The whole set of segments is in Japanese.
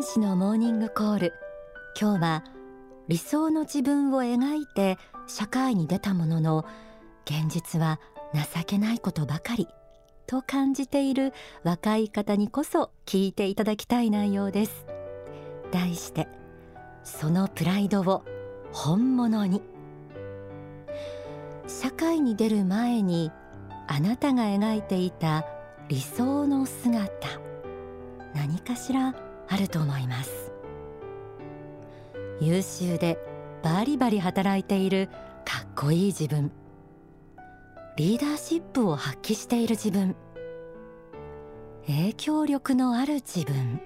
天使のモーニングコール。今日は理想の自分を描いて社会に出たものの現実は情けないことばかりと感じている若い方にこそ聞いていただきたい内容です。題してそのプライドを本物に。社会に出る前にあなたが描いていた理想の姿。何かしらあると思います。優秀でバリバリ働いているかっこいい自分。リーダーシップを発揮している自分。影響力のある自分。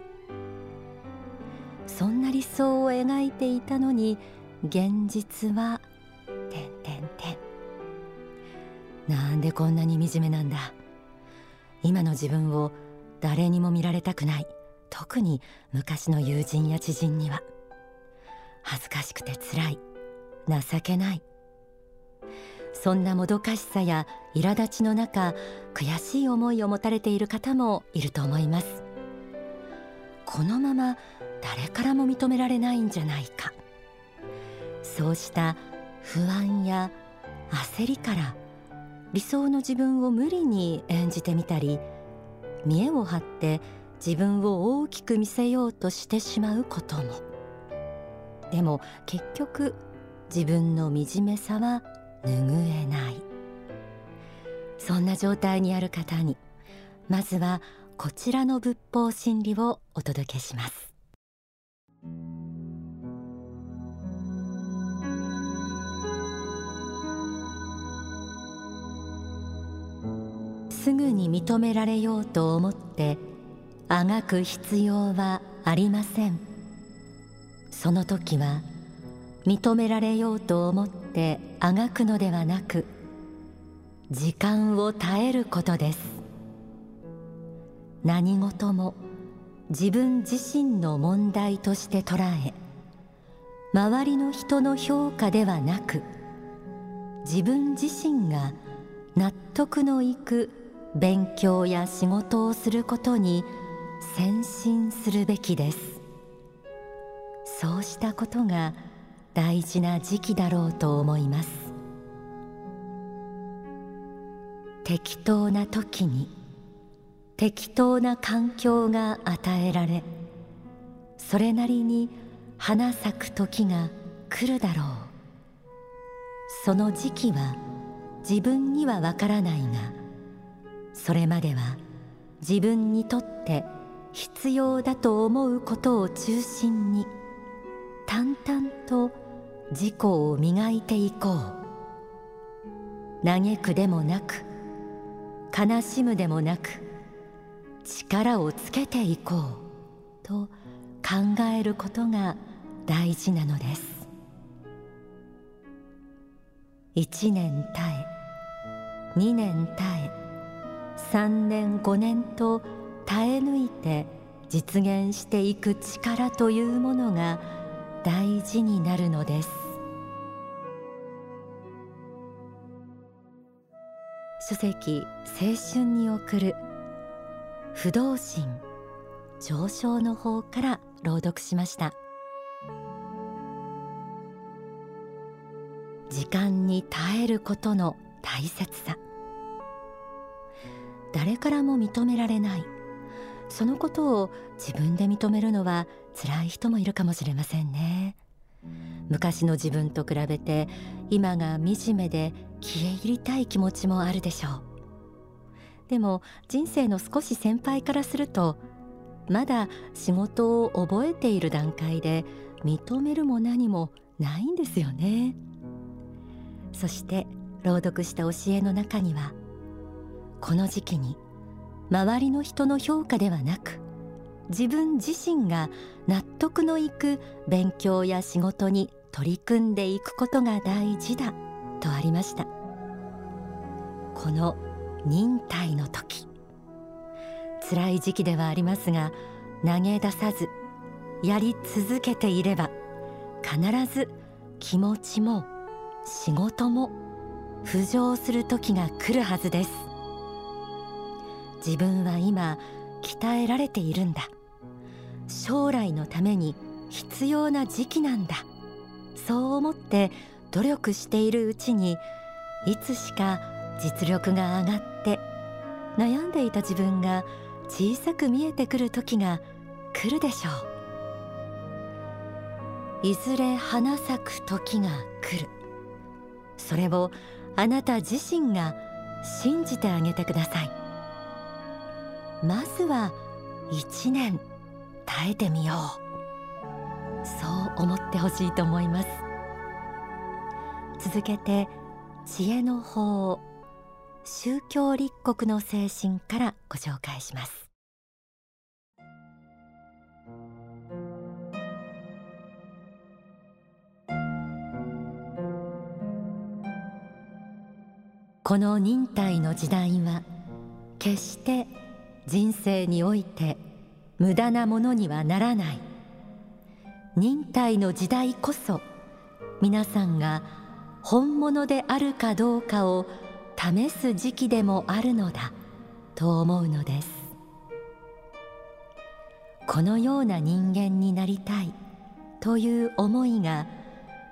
そんな理想を描いていたのに現実はてんてんてん。なんでこんなに惨めなんだ。今の自分を誰にも見られたくない。特に昔の友人や知人には。恥ずかしくてつらい。情けない。そんなもどかしさや苛立ちの中悔しい思いを持たれている方もいると思います。このまま誰からも認められないんじゃないか。そうした不安や焦りから理想の自分を無理に演じてみたり見栄を張って自分を大きく見せようとしてしまうことも。でも結局自分の惨めさは拭えない。そんな状態にある方にまずはこちらの仏法真理をお届けします。すぐに認められようと思ってあがく必要はありません。その時は認められようと思ってあがくのではなく時間を耐えることです。何事も自分自身の問題として捉え周りの人の評価ではなく自分自身が納得のいく勉強や仕事をすることに先進するべきです。そうしたことが大事な時期だろうと思います。適当な時に適当な環境が与えられそれなりに花咲く時が来るだろう。その時期は自分にはわからないがそれまでは自分にとって必要だと思うことを中心に淡々と自己を磨いていこう。嘆くでもなく悲しむでもなく力をつけていこう。と考えることが大事なのです。一年耐え二年耐え3年5年と耐え抜いて実現していく力というものが大事になるのです。書籍青春に送る不動心上昇の方から朗読しました。時間に耐えることの大切さ。誰からも認められないそのことを自分で認めるのは辛い人もいるかもしれませんね。昔の自分と比べて今が惨めで消え入りたい気持ちもあるでしょう。でも人生の少し先輩からするとまだ仕事を覚えている段階で認めるも何もないんですよね。そして朗読した教えの中にはこの時期に周りの人の評価ではなく自分自身が納得のいく勉強や仕事に取り組んでいくことが大事だとありました。この忍耐の時。辛い時期ではありますが投げ出さずやり続けていれば必ず気持ちも仕事も浮上する時が来るはずです。自分は今鍛えられているんだ。将来のために必要な時期なんだ。そう思って努力しているうちにいつしか実力が上がって悩んでいた自分が小さく見えてくる時が来るでしょう。いずれ花咲く時が来る。それをあなた自身が信じてあげてください。まずは一年耐えてみよう。そう思ってほしいと思います。続けて知恵の法宗教立国の精神からご紹介します。この忍耐の時代は決して人生において無駄なものにはならない。忍耐の時代こそ皆さんが本物であるかどうかを試す時期でもあるのだと思うのです。このような人間になりたいという思いが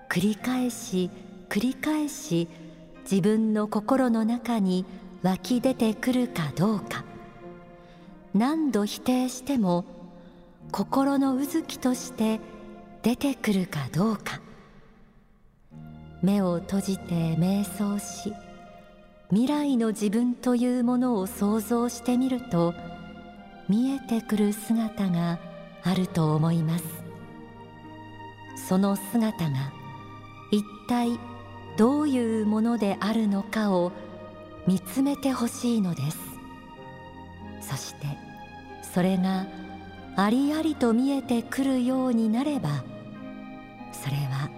繰り返し繰り返し自分の心の中に湧き出てくるかどうか。何度否定しても心のうずきとして出てくるかどうか。目を閉じて瞑想し未来の自分というものを想像してみると見えてくる姿があると思います。その姿が一体どういうものであるのかを見つめてほしいのです。そしてそれがありありと見えてくるようになればそれは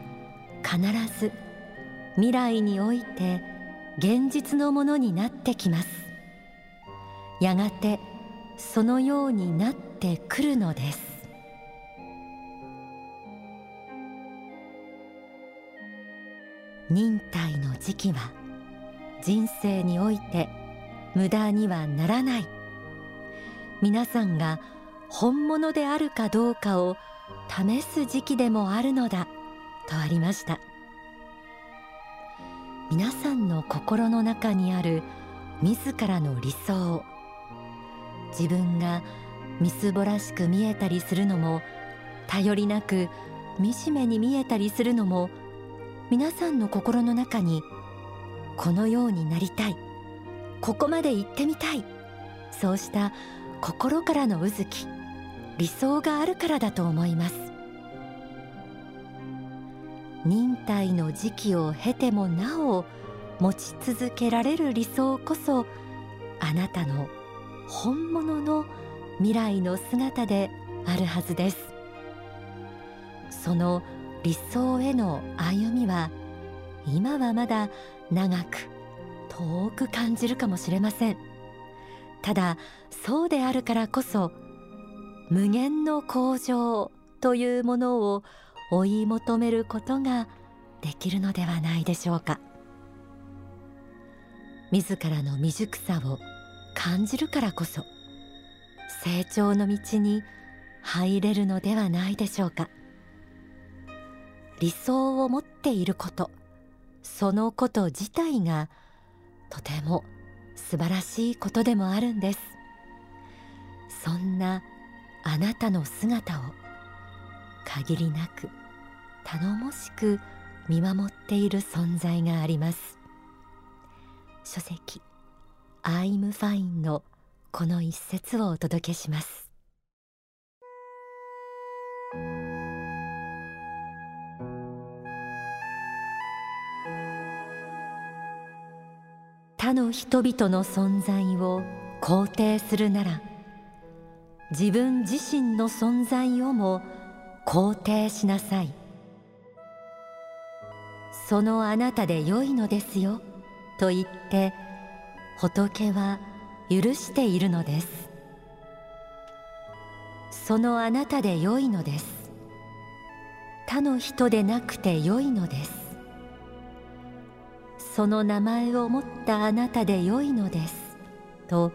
必ず未来において現実のものになってきます。やがてそのようになってくるのです。忍耐の時期は人生において無駄にはならない。皆さんが本物であるかどうかを試す時期でもあるのだとありました。皆さんの心の中にある自らの理想自分がみすぼらしく見えたりするのも頼りなく惨めに見えたりするのも皆さんの心の中にこのようになりたいここまで行ってみたいそうした心からのうずき理想があるからだと思います。忍耐の時期を経てもなお持ち続けられる理想こそあなたの本物の未来の姿であるはずです。その理想への歩みは今はまだ長く遠く感じるかもしれません。ただそうであるからこそ無限の向上というものを追い求めることができるのではないでしょうか。自らの未熟さを感じるからこそ成長の道に入れるのではないでしょうか。理想を持っていることそのこと自体がとても素晴らしいことでもあるんです。そんなあなたの姿を限りなく頼もしく見守っている存在があります。書籍アイムファインのこの一節をお届けします。他の人々の存在を肯定するなら自分自身の存在をも肯定しなさい。そのあなたで良いのですよと言って仏は許しているのです。そのあなたで良いのです。他の人でなくて良いのです。その名前を持ったあなたでよいのです。と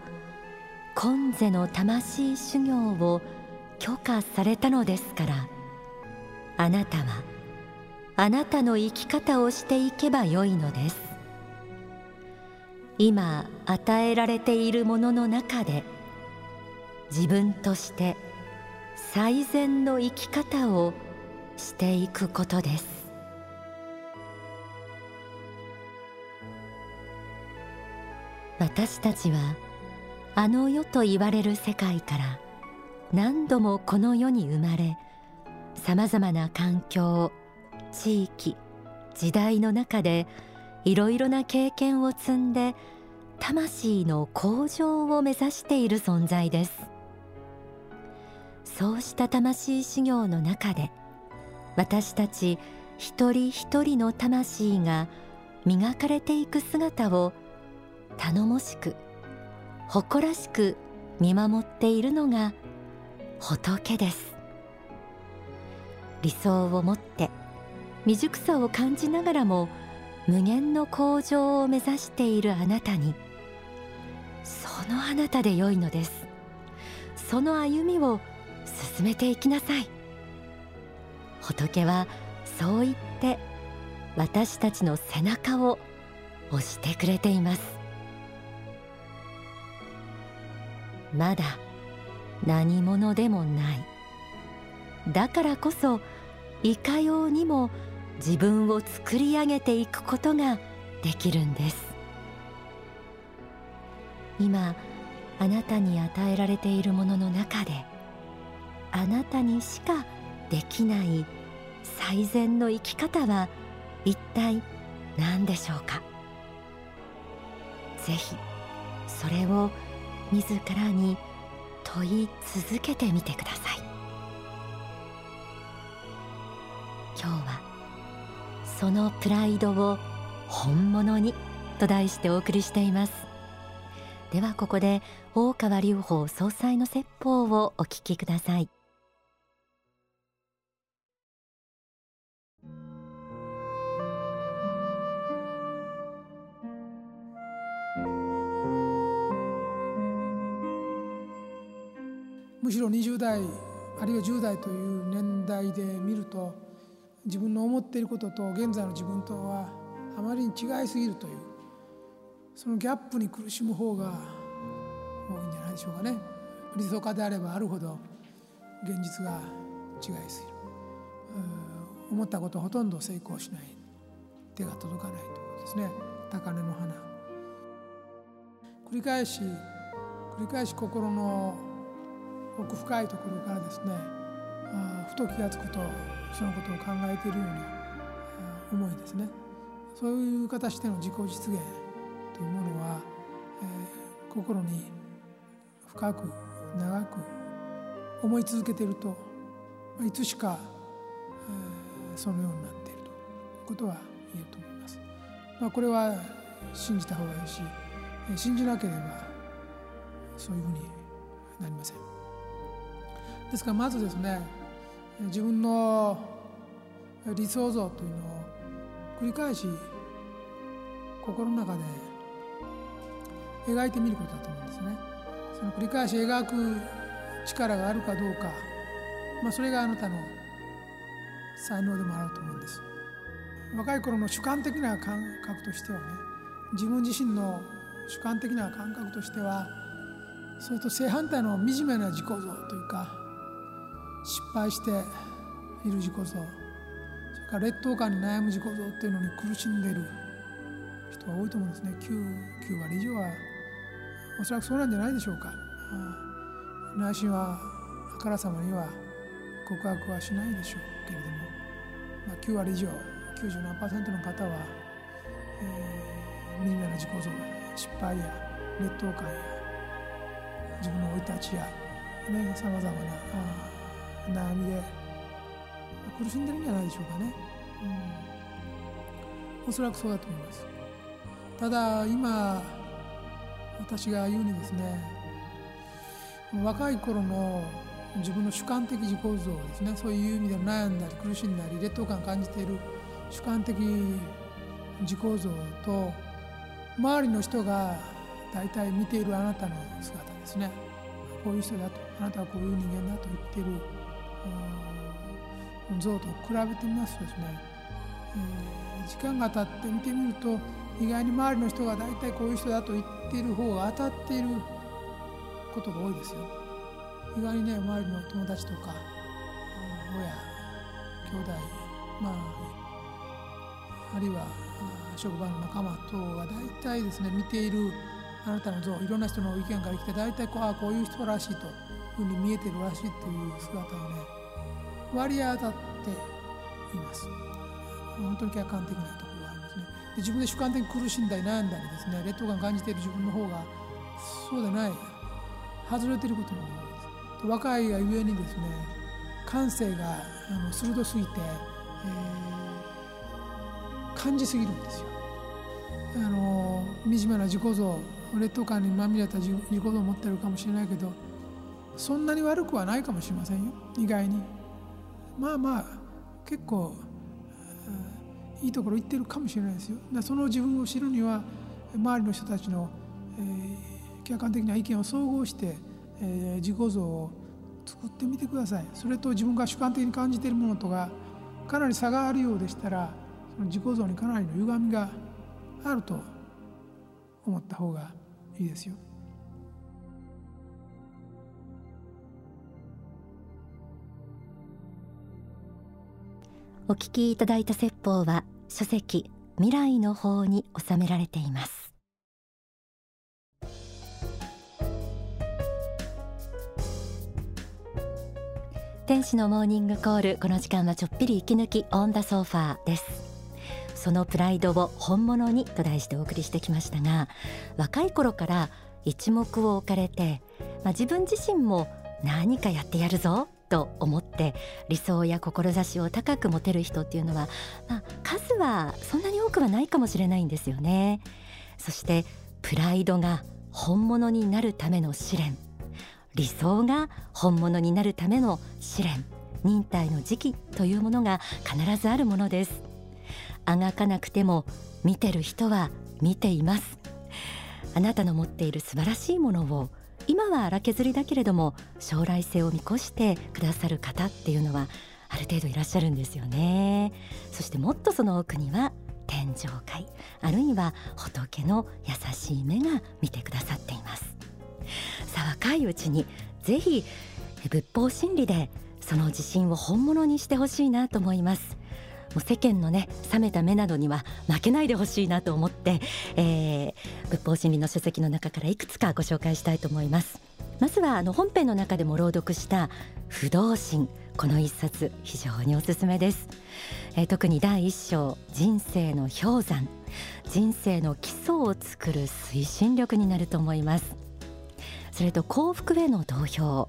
今世の魂修行を許可されたのですからあなたはあなたの生き方をしていけばよいのです。今与えられているものの中で自分として最善の生き方をしていくことです。私たちはあの世と言われる世界から何度もこの世に生まれさまざまな環境地域時代の中でいろいろな経験を積んで魂の向上を目指している存在です。そうした魂修行の中で私たち一人一人の魂が磨かれていく姿を頼もしく誇らしく見守っているのが仏です。理想を持って未熟さを感じながらも無限の向上を目指しているあなたにそのあなたで良いのです。その歩みを進めていきなさい。仏はそう言って私たちの背中を押してくれています。まだ何者でもない。だからこそいかようにも自分を作り上げていくことができるんです。今あなたに与えられているものの中であなたにしかできない最善の生き方は一体何でしょうか？ぜひそれを自らに問い続けてみてください。今日はそのプライドを本物にと題してお送りしています。ではここで大川隆法総裁の説法をお聞きください。むしろ20代あるいは10代という年代で見ると自分の思っていることと現在の自分とはあまりに違いすぎるというそのギャップに苦しむ方が多いんじゃないでしょうかね。理想家であればあるほど現実が違いすぎる。思ったことほとんど成功しない。手が届かないということですね。高嶺の花。繰り返し繰り返し心の奥深いところからですねふと気が付くとそのことを考えているような思いですねそういう形での自己実現というものは、えー、心に深く長く思い続けているといつしか、えー、そのようになっているということは言えると思います。まあ、これは信じた方がいいし信じなければそういうふうになりません。ですからまずですね自分の理想像というのを繰り返し心の中で描いてみることだと思うんですね。その繰り返し描く力があるかどうか、まあ、それがあなたの才能でもあると思うんです。若い頃の主観的な感覚としてはね自分自身の主観的な感覚としてはそれと正反対の惨めな自己像というか失敗している自己像それから劣等感に悩む自己像っていうのに苦しんでいる人が多いと思うんですね。9, 9割以上はおそらくそうなんじゃないでしょうか。内心はあからさまには告白はしないでしょうけれども、まあ、9割以上90何パーセントの方は、えー、惨めな自己像失敗や劣等感や自分の生い立ちやさまざまな悩みで苦しんでるんじゃないでしょうかね、うん、おそらくそうだと思います。ただ今私が言うにですね若い頃の自分の主観的自己像ですねそういう意味で悩んだり苦しんだり劣等感を感じている主観的自己像と周りの人が大体見ているあなたの姿ですね。こういう人だとあなたはこういう人間だと言ってる像と比べてみますとですね、えー、時間が経って見てみると意外に周りの人が大体こういう人だと言っている方が当たっていることが多いですよ。意外にね周りの友達とか親兄弟まああるいは職場の仲間等が大体ですね見ているあなたの像いろん。な人の意見から来て大体こうあこういう人らしいとふうに見えてるらしいという姿をね割り当たっています。本当に客観的なところがありますね。で自分で主観的に苦しんだり悩んだりですね劣等感感じている自分の方がそうでない外れていることの方が多いです。若いがゆえにですね感性があの鋭すぎて、えー、感じすぎるんですよ。あの惨めな自己像劣等感にまみれた自己像を持ってるかもしれないけどそんなに悪くはないかもしれませんよ。意外に。まあまあ結構いいところ行ってるかもしれないですよ。だその自分を知るには周りの人たちの、えー、客観的な意見を総合して、えー、自己像を作ってみてください。それと自分が主観的に感じているものとがかなり差があるようでしたらその自己像にかなりの歪みがあると思った方がいいですよ。お聞きいただいた説法は書籍未来の方に収められています。天使のモーニングコールこの時間はちょっぴり息抜きオンダソファーです。そのプライドを本物にと題してお送りしてきましたが若い頃から一目を置かれて、まあ、自分自身も何かやってやるぞと思って理想や志を高く持てる人っていうのは、まあ、数はそんなに多くはないかもしれないんですよね。そしてプライドが本物になるための試練。理想が本物になるための試練。忍耐の時期というものが必ずあるものです。あがかなくても見てる人は見ています。あなたの持っている素晴らしいものを今は荒削りだけれども将来性を見越してくださる方っていうのはある程度いらっしゃるんですよね。そしてもっとその奥には天上界あるいは仏の優しい目が見てくださっています。さあ若いうちにぜひ仏法真理でその自信を本物にしてほしいなと思います。もう世間のね冷めた目などには負けないでほしいなと思って、えー、仏法真理の書籍の中からいくつかご紹介したいと思います。まずはあの本編の中でも朗読した不動心。この一冊非常におすすめです、えー、特に第一章人生の氷山。人生の基礎を作る推進力になると思います。それと幸福への同票。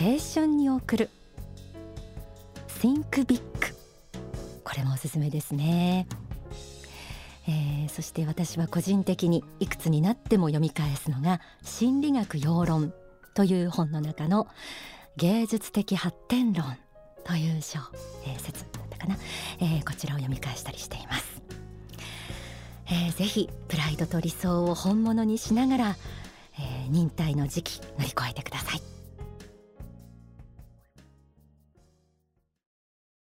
青春に送る。Think Big これもおすすめですね、えー、そして私は個人的にいくつになっても読み返すのが心理学要論という本の中の芸術的発展論という章、えー、説だったかな、えー、こちらを読み返したりしています、えー、ぜひプライドと理想を本物にしながら、えー、忍耐の時期乗り越えてください。